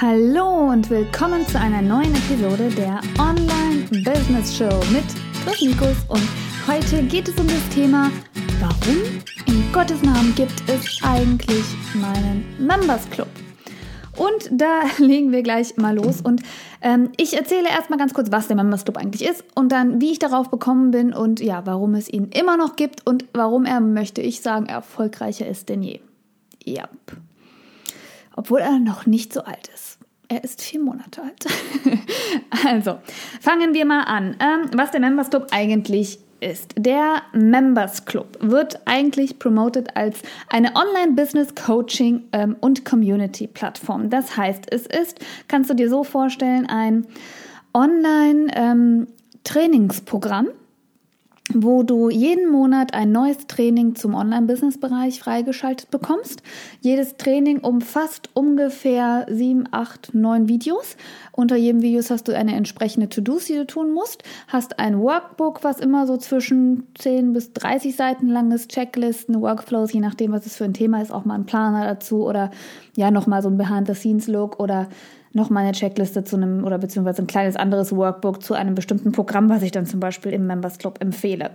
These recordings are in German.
Hallo und willkommen zu einer neuen Episode der Online Business Show mit Chris Nikos und heute geht es um das Thema, warum in Gottes Namen gibt es eigentlich meinen Members Club? Und da legen wir gleich mal los und ähm, ich erzähle erstmal ganz kurz, was der Members Club eigentlich ist und dann, wie ich darauf gekommen bin und ja, warum es ihn immer noch gibt und warum er, möchte ich sagen, erfolgreicher ist denn je. Ja. Obwohl er noch nicht so alt ist. Er ist vier Monate alt. also, fangen wir mal an. Ähm, was der Members Club eigentlich ist. Der Members Club wird eigentlich promoted als eine Online-Business-Coaching- ähm, und Community-Plattform. Das heißt, es ist, kannst du dir so vorstellen, ein Online-Trainingsprogramm. Ähm, wo du jeden Monat ein neues Training zum Online-Business-Bereich freigeschaltet bekommst. Jedes Training umfasst ungefähr sieben, acht, neun Videos. Unter jedem Video hast du eine entsprechende To-Dos, die du tun musst. Hast ein Workbook, was immer so zwischen 10 bis 30 Seiten lang ist, Checklisten, Workflows, je nachdem, was es für ein Thema ist, auch mal ein Planer dazu oder ja, nochmal so ein Behind-the-Scenes-Look oder nochmal eine Checkliste zu einem oder beziehungsweise ein kleines anderes Workbook zu einem bestimmten Programm, was ich dann zum Beispiel im Members Club empfehle.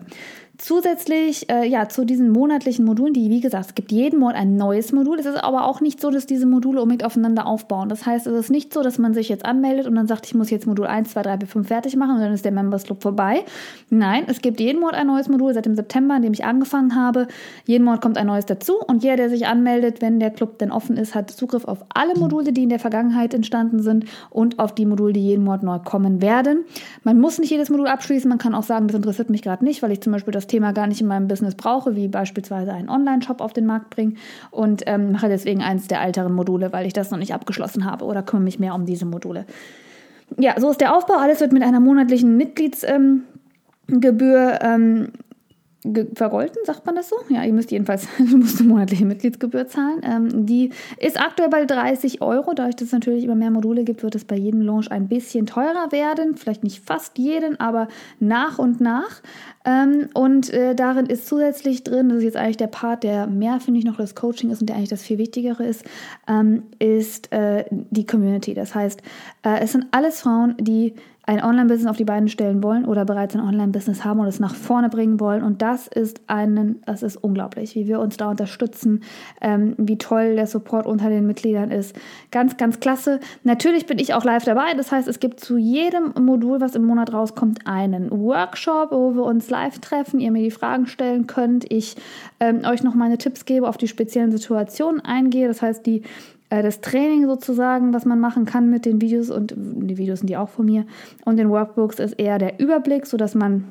Zusätzlich äh, ja zu diesen monatlichen Modulen, die wie gesagt, es gibt jeden Monat ein neues Modul. Es ist aber auch nicht so, dass diese Module unbedingt aufeinander aufbauen. Das heißt, es ist nicht so, dass man sich jetzt anmeldet und dann sagt, ich muss jetzt Modul 1, 2, 3, 4, 5 fertig machen und dann ist der Members Club vorbei. Nein, es gibt jeden Monat ein neues Modul seit dem September, in dem ich angefangen habe. Jeden Monat kommt ein neues dazu und jeder, der sich anmeldet, wenn der Club denn offen ist, hat Zugriff auf alle Module, die in der Vergangenheit entstanden sind und auf die Module, die jeden Monat neu kommen werden. Man muss nicht jedes Modul abschließen, man kann auch sagen, das interessiert mich gerade nicht, weil ich zum Beispiel das Thema gar nicht in meinem Business brauche, wie beispielsweise einen Online-Shop auf den Markt bringen und ähm, mache deswegen eins der älteren Module, weil ich das noch nicht abgeschlossen habe oder kümmere mich mehr um diese Module. Ja, so ist der Aufbau. Alles wird mit einer monatlichen Mitgliedsgebühr ähm, ähm, vergolten, sagt man das so? Ja, ihr müsst jedenfalls, du musst eine monatliche Mitgliedsgebühr zahlen. Ähm, die ist aktuell bei 30 Euro. Dadurch, dass es natürlich immer mehr Module gibt, wird es bei jedem Launch ein bisschen teurer werden. Vielleicht nicht fast jeden, aber nach und nach. Ähm, und äh, darin ist zusätzlich drin, das ist jetzt eigentlich der Part, der mehr, finde ich, noch das Coaching ist und der eigentlich das viel Wichtigere ist, ähm, ist äh, die Community. Das heißt, äh, es sind alles Frauen, die ein Online-Business auf die Beine stellen wollen oder bereits ein Online-Business haben und es nach vorne bringen wollen. Und das ist einen, das ist unglaublich, wie wir uns da unterstützen, ähm, wie toll der Support unter den Mitgliedern ist. Ganz, ganz klasse. Natürlich bin ich auch live dabei. Das heißt, es gibt zu jedem Modul, was im Monat rauskommt, einen Workshop, wo wir uns live treffen, ihr mir die Fragen stellen könnt, ich ähm, euch noch meine Tipps gebe, auf die speziellen Situationen eingehe. Das heißt, die das Training sozusagen, was man machen kann mit den Videos und die Videos sind die auch von mir und den Workbooks ist eher der Überblick, sodass man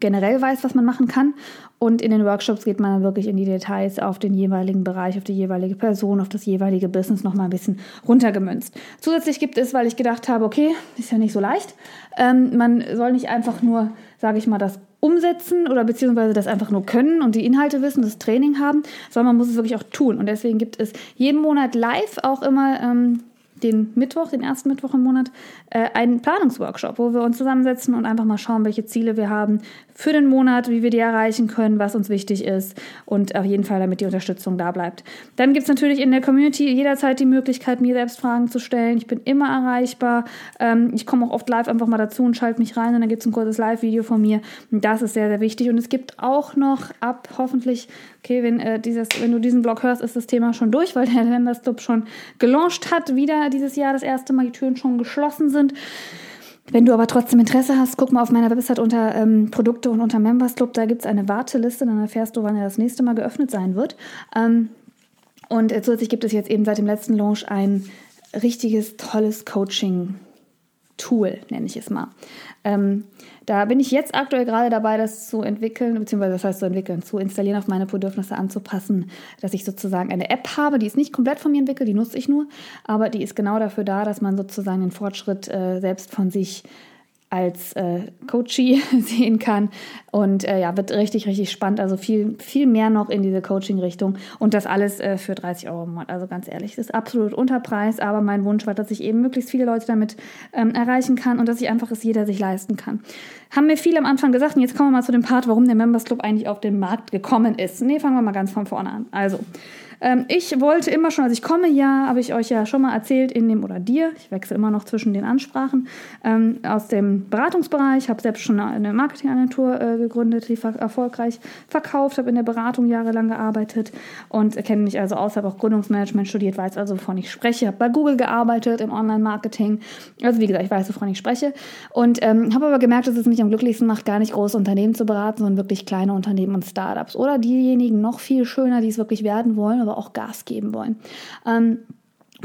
generell weiß, was man machen kann. Und in den Workshops geht man dann wirklich in die Details auf den jeweiligen Bereich, auf die jeweilige Person, auf das jeweilige Business nochmal ein bisschen runtergemünzt. Zusätzlich gibt es, weil ich gedacht habe, okay, ist ja nicht so leicht, ähm, man soll nicht einfach nur, sage ich mal, das umsetzen oder beziehungsweise das einfach nur können und die Inhalte wissen, das Training haben, sondern man muss es wirklich auch tun. Und deswegen gibt es jeden Monat live auch immer ähm, den Mittwoch, den ersten Mittwoch im Monat, äh, einen Planungsworkshop, wo wir uns zusammensetzen und einfach mal schauen, welche Ziele wir haben für den Monat, wie wir die erreichen können, was uns wichtig ist und auf jeden Fall, damit die Unterstützung da bleibt. Dann gibt es natürlich in der Community jederzeit die Möglichkeit, mir selbst Fragen zu stellen. Ich bin immer erreichbar. Ähm, ich komme auch oft live einfach mal dazu und schalte mich rein und dann gibt es ein kurzes Live-Video von mir. Und das ist sehr, sehr wichtig. Und es gibt auch noch ab hoffentlich, okay, wenn, äh, dieses, wenn du diesen Blog hörst, ist das Thema schon durch, weil der Members Club schon gelauncht hat, wieder dieses Jahr das erste Mal, die Türen schon geschlossen sind. Wenn du aber trotzdem Interesse hast, guck mal auf meiner Website unter ähm, Produkte und unter Members Club. Da gibt es eine Warteliste, dann erfährst du, wann er das nächste Mal geöffnet sein wird. Ähm, und zusätzlich gibt es jetzt eben seit dem letzten Launch ein richtiges, tolles Coaching Tool, nenne ich es mal. Ähm, da bin ich jetzt aktuell gerade dabei, das zu entwickeln, beziehungsweise das heißt zu entwickeln, zu installieren, auf meine Bedürfnisse anzupassen, dass ich sozusagen eine App habe, die ist nicht komplett von mir entwickelt, die nutze ich nur, aber die ist genau dafür da, dass man sozusagen den Fortschritt äh, selbst von sich als äh, Coachie sehen kann Und äh, ja, wird richtig, richtig spannend. Also viel, viel mehr noch in diese Coaching-Richtung. Und das alles äh, für 30 Euro im Monat. Also ganz ehrlich, das ist absolut Unterpreis. Aber mein Wunsch war, dass ich eben möglichst viele Leute damit ähm, erreichen kann und dass ich einfach es jeder sich leisten kann. Haben mir viele am Anfang gesagt, und jetzt kommen wir mal zu dem Part, warum der Members Club eigentlich auf den Markt gekommen ist. Nee, fangen wir mal ganz von vorne an. Also, ähm, ich wollte immer schon, also ich komme ja, habe ich euch ja schon mal erzählt, in dem oder dir, ich wechsle immer noch zwischen den Ansprachen, ähm, aus dem Beratungsbereich, habe selbst schon eine Marketingagentur äh, gegründet, die ver erfolgreich verkauft, habe in der Beratung jahrelang gearbeitet und kenne mich also aus, habe auch Gründungsmanagement studiert, weiß also, wovon ich spreche, habe bei Google gearbeitet im Online-Marketing, also wie gesagt, ich weiß, wovon ich spreche und ähm, habe aber gemerkt, dass es mich am glücklichsten macht, gar nicht große Unternehmen zu beraten, sondern wirklich kleine Unternehmen und Startups oder diejenigen noch viel schöner, die es wirklich werden wollen aber auch Gas geben wollen. Ähm,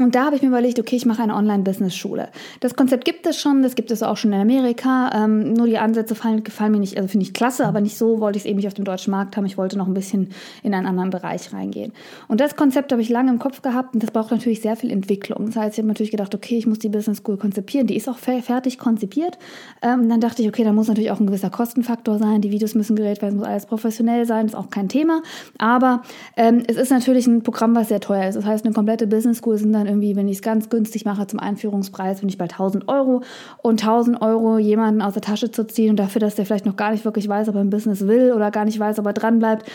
und da habe ich mir überlegt, okay, ich mache eine Online-Business-Schule. Das Konzept gibt es schon, das gibt es auch schon in Amerika. Ähm, nur die Ansätze fallen, gefallen mir nicht, also finde ich klasse, aber nicht so wollte ich es eben nicht auf dem deutschen Markt haben. Ich wollte noch ein bisschen in einen anderen Bereich reingehen. Und das Konzept habe ich lange im Kopf gehabt und das braucht natürlich sehr viel Entwicklung. Das heißt, ich habe natürlich gedacht, okay, ich muss die Business School konzipieren. Die ist auch fertig konzipiert. Ähm, dann dachte ich, okay, da muss natürlich auch ein gewisser Kostenfaktor sein. Die Videos müssen gerät werden, muss alles professionell sein, ist auch kein Thema. Aber ähm, es ist natürlich ein Programm, was sehr teuer ist. Das heißt, eine komplette Business School sind dann irgendwie, wenn ich es ganz günstig mache zum Einführungspreis, bin ich bei 1000 Euro. Und 1000 Euro jemanden aus der Tasche zu ziehen und dafür, dass der vielleicht noch gar nicht wirklich weiß, ob er ein Business will oder gar nicht weiß, ob er dran bleibt,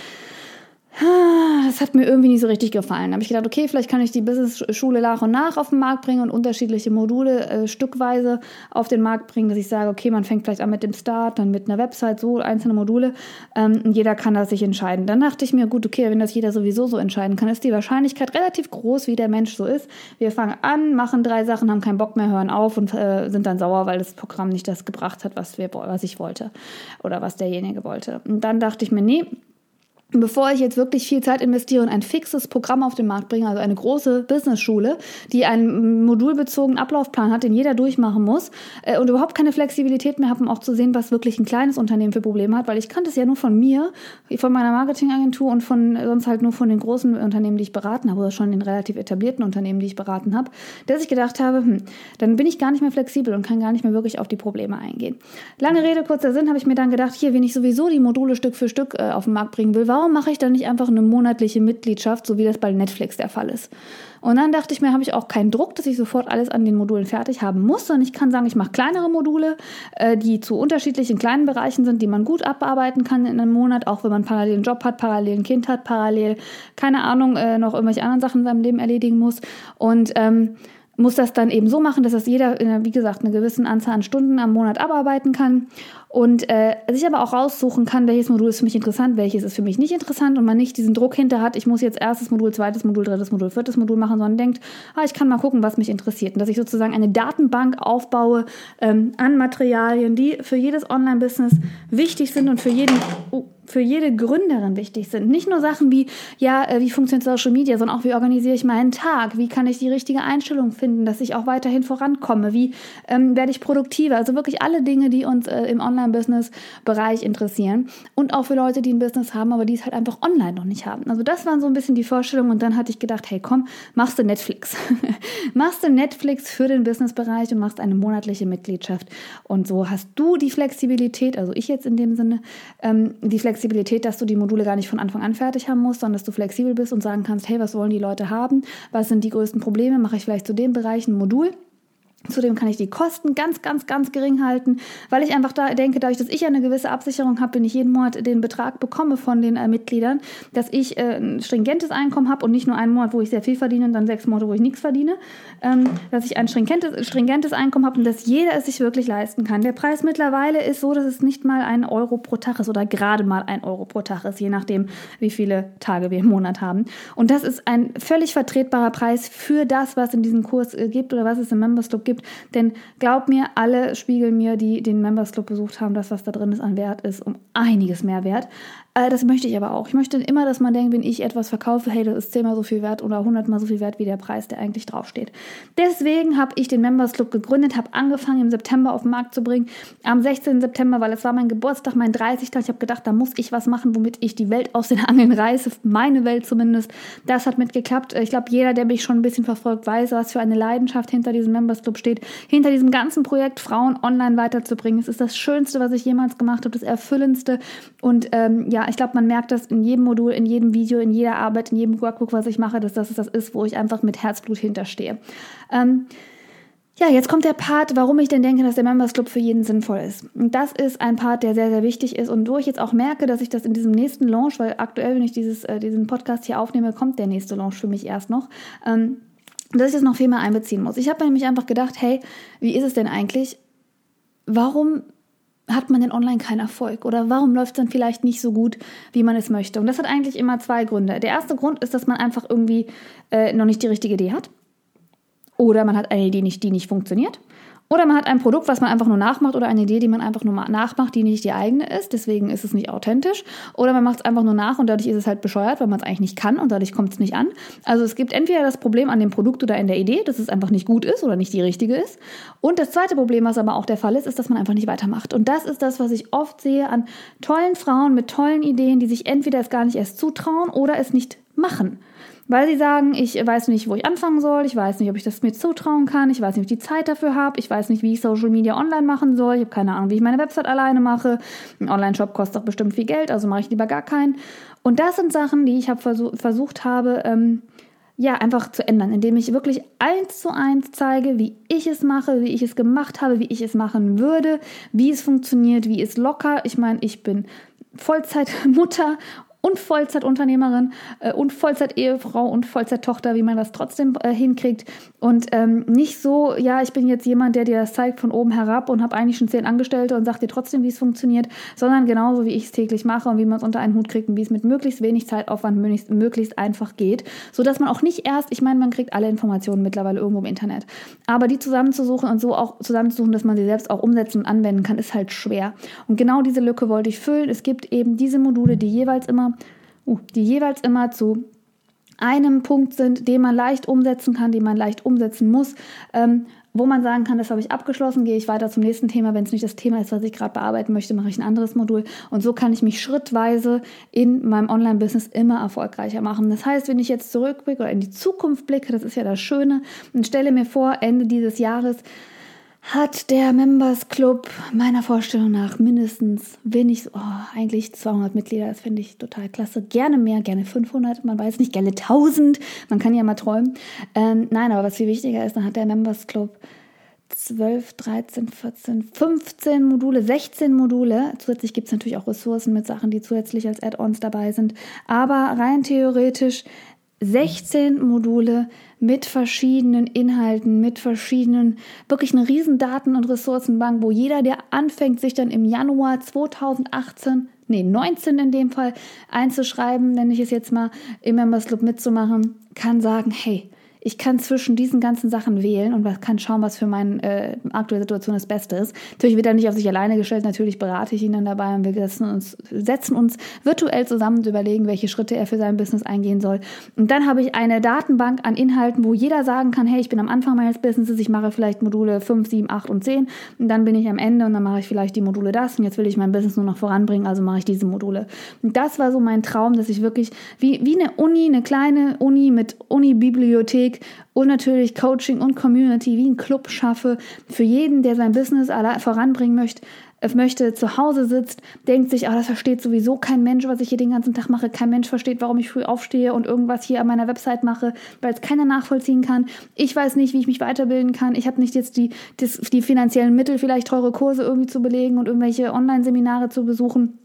das hat mir irgendwie nicht so richtig gefallen. Da habe ich gedacht, okay, vielleicht kann ich die Business-Schule nach und nach auf den Markt bringen und unterschiedliche Module äh, stückweise auf den Markt bringen, dass ich sage, okay, man fängt vielleicht an mit dem Start, dann mit einer Website, so einzelne Module ähm, jeder kann das sich entscheiden. Dann dachte ich mir, gut, okay, wenn das jeder sowieso so entscheiden kann, ist die Wahrscheinlichkeit relativ groß, wie der Mensch so ist. Wir fangen an, machen drei Sachen, haben keinen Bock mehr, hören auf und äh, sind dann sauer, weil das Programm nicht das gebracht hat, was, wir, was ich wollte oder was derjenige wollte. Und dann dachte ich mir, nee, bevor ich jetzt wirklich viel Zeit investiere und ein fixes Programm auf den Markt bringe, also eine große Business-Schule, die einen modulbezogenen Ablaufplan hat, den jeder durchmachen muss äh, und überhaupt keine Flexibilität mehr habe, um auch zu sehen, was wirklich ein kleines Unternehmen für Probleme hat, weil ich kannte es ja nur von mir, von meiner Marketingagentur und von sonst halt nur von den großen Unternehmen, die ich beraten habe oder schon den relativ etablierten Unternehmen, die ich beraten habe, dass ich gedacht habe, hm, dann bin ich gar nicht mehr flexibel und kann gar nicht mehr wirklich auf die Probleme eingehen. Lange Rede, kurzer Sinn, habe ich mir dann gedacht, hier, wenn ich sowieso die Module Stück für Stück äh, auf den Markt bringen will, warum mache ich dann nicht einfach eine monatliche Mitgliedschaft, so wie das bei Netflix der Fall ist? Und dann dachte ich mir, habe ich auch keinen Druck, dass ich sofort alles an den Modulen fertig haben muss, sondern ich kann sagen, ich mache kleinere Module, äh, die zu unterschiedlichen kleinen Bereichen sind, die man gut abarbeiten kann in einem Monat, auch wenn man parallel einen Job hat, parallel ein Kind hat, parallel, keine Ahnung, äh, noch irgendwelche anderen Sachen in seinem Leben erledigen muss. Und ähm, muss das dann eben so machen, dass das jeder, wie gesagt, eine gewisse Anzahl an Stunden am Monat abarbeiten kann und äh, sich aber auch raussuchen kann, welches Modul ist für mich interessant, welches ist für mich nicht interessant und man nicht diesen Druck hinter hat, ich muss jetzt erstes Modul, zweites Modul, drittes Modul, viertes Modul machen, sondern denkt, ah, ich kann mal gucken, was mich interessiert und dass ich sozusagen eine Datenbank aufbaue ähm, an Materialien, die für jedes Online-Business wichtig sind und für jeden oh, für jede Gründerin wichtig sind. Nicht nur Sachen wie, ja, äh, wie funktioniert Social Media, sondern auch, wie organisiere ich meinen Tag, wie kann ich die richtige Einstellung finden, dass ich auch weiterhin vorankomme, wie ähm, werde ich produktiver. Also wirklich alle Dinge, die uns äh, im Online Online-Business-Bereich interessieren. Und auch für Leute, die ein Business haben, aber die es halt einfach online noch nicht haben. Also das waren so ein bisschen die Vorstellungen. Und dann hatte ich gedacht, hey komm, machst du Netflix. machst du Netflix für den Business-Bereich und machst eine monatliche Mitgliedschaft. Und so hast du die Flexibilität, also ich jetzt in dem Sinne, ähm, die Flexibilität, dass du die Module gar nicht von Anfang an fertig haben musst, sondern dass du flexibel bist und sagen kannst, hey, was wollen die Leute haben? Was sind die größten Probleme? Mache ich vielleicht zu dem Bereich ein Modul? Zudem kann ich die Kosten ganz, ganz, ganz gering halten, weil ich einfach da denke, dadurch, dass ich eine gewisse Absicherung habe, wenn ich jeden Monat den Betrag bekomme von den äh, Mitgliedern, dass ich äh, ein stringentes Einkommen habe und nicht nur einen Monat, wo ich sehr viel verdiene und dann sechs Monate, wo ich nichts verdiene, ähm, dass ich ein stringentes, stringentes Einkommen habe und dass jeder es sich wirklich leisten kann. Der Preis mittlerweile ist so, dass es nicht mal ein Euro pro Tag ist oder gerade mal ein Euro pro Tag ist, je nachdem, wie viele Tage wir im Monat haben. Und das ist ein völlig vertretbarer Preis für das, was in diesem Kurs äh, gibt oder was es im Members Club gibt. Denn glaub mir, alle spiegeln mir, die den Members Club besucht haben, das, was da drin ist an Wert, ist um einiges mehr wert. Äh, das möchte ich aber auch. Ich möchte immer, dass man denkt, wenn ich etwas verkaufe, hey, das ist zehnmal so viel wert oder hundertmal so viel wert wie der Preis, der eigentlich draufsteht. Deswegen habe ich den Members Club gegründet, habe angefangen im September auf den Markt zu bringen. Am 16. September, weil es war mein Geburtstag, mein 30. Ich habe gedacht, da muss ich was machen, womit ich die Welt aus den Angeln reiße, meine Welt zumindest. Das hat mitgeklappt. Ich glaube, jeder, der mich schon ein bisschen verfolgt, weiß, was für eine Leidenschaft hinter diesem Members Club steht. Hinter diesem ganzen Projekt, Frauen online weiterzubringen. Es ist das Schönste, was ich jemals gemacht habe, das Erfüllendste. Und ähm, ja, ich glaube, man merkt das in jedem Modul, in jedem Video, in jeder Arbeit, in jedem Workbook, was ich mache, dass das das ist, wo ich einfach mit Herzblut hinterstehe. Ähm, ja, jetzt kommt der Part, warum ich denn denke, dass der Members Club für jeden sinnvoll ist. Und das ist ein Part, der sehr, sehr wichtig ist und wo ich jetzt auch merke, dass ich das in diesem nächsten Launch, weil aktuell, wenn ich dieses, äh, diesen Podcast hier aufnehme, kommt der nächste Launch für mich erst noch, ähm, dass ich das noch viel mehr einbeziehen muss. Ich habe nämlich einfach gedacht, hey, wie ist es denn eigentlich? Warum hat man denn online keinen Erfolg? Oder warum läuft es dann vielleicht nicht so gut, wie man es möchte? Und das hat eigentlich immer zwei Gründe. Der erste Grund ist, dass man einfach irgendwie äh, noch nicht die richtige Idee hat. Oder man hat eine Idee, nicht, die nicht funktioniert. Oder man hat ein Produkt, was man einfach nur nachmacht oder eine Idee, die man einfach nur nachmacht, die nicht die eigene ist. Deswegen ist es nicht authentisch. Oder man macht es einfach nur nach und dadurch ist es halt bescheuert, weil man es eigentlich nicht kann und dadurch kommt es nicht an. Also es gibt entweder das Problem an dem Produkt oder in der Idee, dass es einfach nicht gut ist oder nicht die richtige ist. Und das zweite Problem, was aber auch der Fall ist, ist, dass man einfach nicht weitermacht. Und das ist das, was ich oft sehe an tollen Frauen mit tollen Ideen, die sich entweder es gar nicht erst zutrauen oder es nicht machen. Weil sie sagen, ich weiß nicht, wo ich anfangen soll, ich weiß nicht, ob ich das mir zutrauen kann, ich weiß nicht, ob ich die Zeit dafür habe, ich weiß nicht, wie ich Social Media online machen soll, ich habe keine Ahnung, wie ich meine Website alleine mache. Ein Online-Shop kostet doch bestimmt viel Geld, also mache ich lieber gar keinen. Und das sind Sachen, die ich hab versuch, versucht habe, ähm, ja, einfach zu ändern, indem ich wirklich eins zu eins zeige, wie ich es mache, wie ich es gemacht habe, wie ich es machen würde, wie es funktioniert, wie es locker. Ich meine, ich bin Vollzeitmutter und Vollzeitunternehmerin äh, und Vollzeitehefrau und Vollzeittochter, wie man das trotzdem äh, hinkriegt. Und ähm, nicht so, ja, ich bin jetzt jemand, der dir das zeigt von oben herab und habe eigentlich schon zehn Angestellte und sagt dir trotzdem, wie es funktioniert, sondern genauso, wie ich es täglich mache und wie man es unter einen Hut kriegt und wie es mit möglichst wenig Zeitaufwand möglichst, möglichst einfach geht, sodass man auch nicht erst, ich meine, man kriegt alle Informationen mittlerweile irgendwo im Internet, aber die zusammenzusuchen und so auch zusammenzusuchen, dass man sie selbst auch umsetzen und anwenden kann, ist halt schwer. Und genau diese Lücke wollte ich füllen. Es gibt eben diese Module, die jeweils immer die jeweils immer zu einem Punkt sind, den man leicht umsetzen kann, den man leicht umsetzen muss, ähm, wo man sagen kann, das habe ich abgeschlossen, gehe ich weiter zum nächsten Thema. Wenn es nicht das Thema ist, was ich gerade bearbeiten möchte, mache ich ein anderes Modul. Und so kann ich mich schrittweise in meinem Online-Business immer erfolgreicher machen. Das heißt, wenn ich jetzt zurückblicke oder in die Zukunft blicke, das ist ja das Schöne, und stelle mir vor, Ende dieses Jahres, hat der Members Club meiner Vorstellung nach mindestens wenig, oh, eigentlich 200 Mitglieder. Das finde ich total klasse. Gerne mehr, gerne 500, man weiß nicht, gerne 1000. Man kann ja mal träumen. Ähm, nein, aber was viel wichtiger ist, dann hat der Members Club 12, 13, 14, 15 Module, 16 Module. Zusätzlich gibt es natürlich auch Ressourcen mit Sachen, die zusätzlich als Add-ons dabei sind. Aber rein theoretisch 16 Module mit verschiedenen Inhalten, mit verschiedenen, wirklich eine riesen Daten- und Ressourcenbank, wo jeder, der anfängt, sich dann im Januar 2018, nee, 19 in dem Fall, einzuschreiben, nenne ich es jetzt mal, im Members Club mitzumachen, kann sagen, hey, ich kann zwischen diesen ganzen Sachen wählen und kann schauen, was für meine äh, aktuelle Situation das Beste ist. Natürlich wird er nicht auf sich alleine gestellt, natürlich berate ich ihn dann dabei und wir setzen uns, setzen uns virtuell zusammen und überlegen, welche Schritte er für sein Business eingehen soll. Und dann habe ich eine Datenbank an Inhalten, wo jeder sagen kann, hey, ich bin am Anfang meines Businesses, ich mache vielleicht Module 5, 7, 8 und 10 und dann bin ich am Ende und dann mache ich vielleicht die Module das und jetzt will ich mein Business nur noch voranbringen, also mache ich diese Module. Und das war so mein Traum, dass ich wirklich wie, wie eine Uni, eine kleine Uni mit Uni-Bibliothek und natürlich Coaching und Community wie ein Club schaffe für jeden, der sein Business voranbringen möchte, äh, möchte, zu Hause sitzt, denkt sich, ah, das versteht sowieso kein Mensch, was ich hier den ganzen Tag mache. Kein Mensch versteht, warum ich früh aufstehe und irgendwas hier an meiner Website mache, weil es keiner nachvollziehen kann. Ich weiß nicht, wie ich mich weiterbilden kann. Ich habe nicht jetzt die, die, die finanziellen Mittel, vielleicht teure Kurse irgendwie zu belegen und irgendwelche Online-Seminare zu besuchen.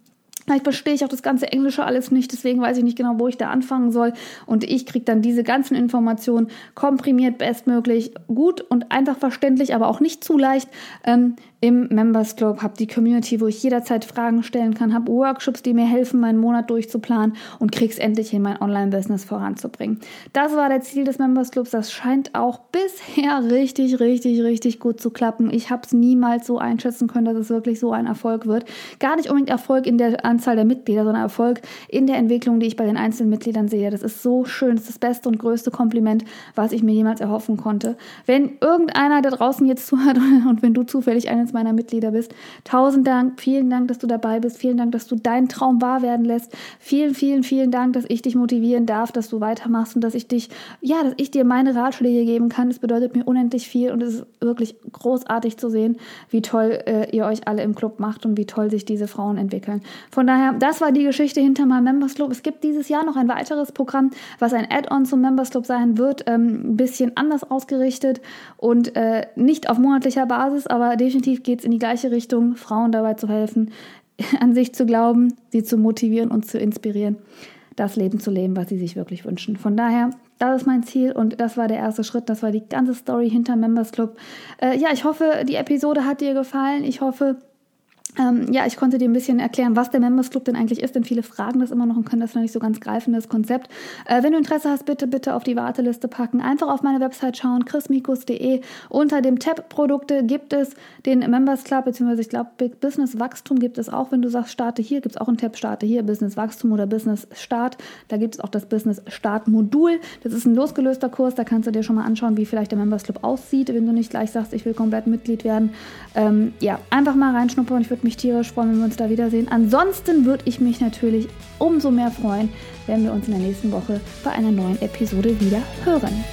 Vielleicht verstehe ich auch das ganze Englische alles nicht, deswegen weiß ich nicht genau, wo ich da anfangen soll. Und ich kriege dann diese ganzen Informationen komprimiert bestmöglich, gut und einfach verständlich, aber auch nicht zu leicht ähm, im Members Club, habe die Community, wo ich jederzeit Fragen stellen kann, habe Workshops, die mir helfen, meinen Monat durchzuplanen und krieg's endlich hin, mein Online-Business voranzubringen. Das war der Ziel des Members Clubs. Das scheint auch bisher richtig, richtig, richtig gut zu klappen. Ich habe es niemals so einschätzen können, dass es wirklich so ein Erfolg wird. Gar nicht unbedingt Erfolg in der Anzahl der Mitglieder, sondern Erfolg in der Entwicklung, die ich bei den einzelnen Mitgliedern sehe. Das ist so schön. Das ist das beste und größte Kompliment, was ich mir jemals erhoffen konnte. Wenn irgendeiner da draußen jetzt zuhört und wenn du zufällig eines meiner Mitglieder bist. Tausend Dank, vielen Dank, dass du dabei bist. Vielen Dank, dass du deinen Traum wahr werden lässt. Vielen, vielen, vielen Dank, dass ich dich motivieren darf, dass du weitermachst und dass ich dich, ja, dass ich dir meine Ratschläge geben kann. Es bedeutet mir unendlich viel und es ist wirklich großartig zu sehen, wie toll äh, ihr euch alle im Club macht und wie toll sich diese Frauen entwickeln. Von daher, das war die Geschichte hinter meinem Members Club. Es gibt dieses Jahr noch ein weiteres Programm, was ein Add-on zum Members Club sein wird, ähm, ein bisschen anders ausgerichtet und äh, nicht auf monatlicher Basis, aber definitiv geht es in die gleiche Richtung, Frauen dabei zu helfen, an sich zu glauben, sie zu motivieren und zu inspirieren, das Leben zu leben, was sie sich wirklich wünschen. Von daher, das ist mein Ziel und das war der erste Schritt. Das war die ganze Story hinter Members Club. Äh, ja, ich hoffe, die Episode hat dir gefallen. Ich hoffe, ähm, ja, ich konnte dir ein bisschen erklären, was der Members Club denn eigentlich ist, denn viele fragen das immer noch und können das noch nicht so ganz greifen, das Konzept. Äh, wenn du Interesse hast, bitte, bitte auf die Warteliste packen. Einfach auf meine Website schauen, chrismikus.de. Unter dem Tab Produkte gibt es den Members Club, beziehungsweise ich glaube, Business Wachstum gibt es auch. Wenn du sagst, starte hier, gibt es auch einen Tab, starte hier, Business Wachstum oder Business Start. Da gibt es auch das Business Start Modul. Das ist ein losgelöster Kurs, da kannst du dir schon mal anschauen, wie vielleicht der Members Club aussieht, wenn du nicht gleich sagst, ich will komplett Mitglied werden. Ähm, ja, einfach mal reinschnuppern. Ich würde würde mich tierisch freuen, wenn wir uns da wiedersehen. Ansonsten würde ich mich natürlich umso mehr freuen, wenn wir uns in der nächsten Woche bei einer neuen Episode wieder hören.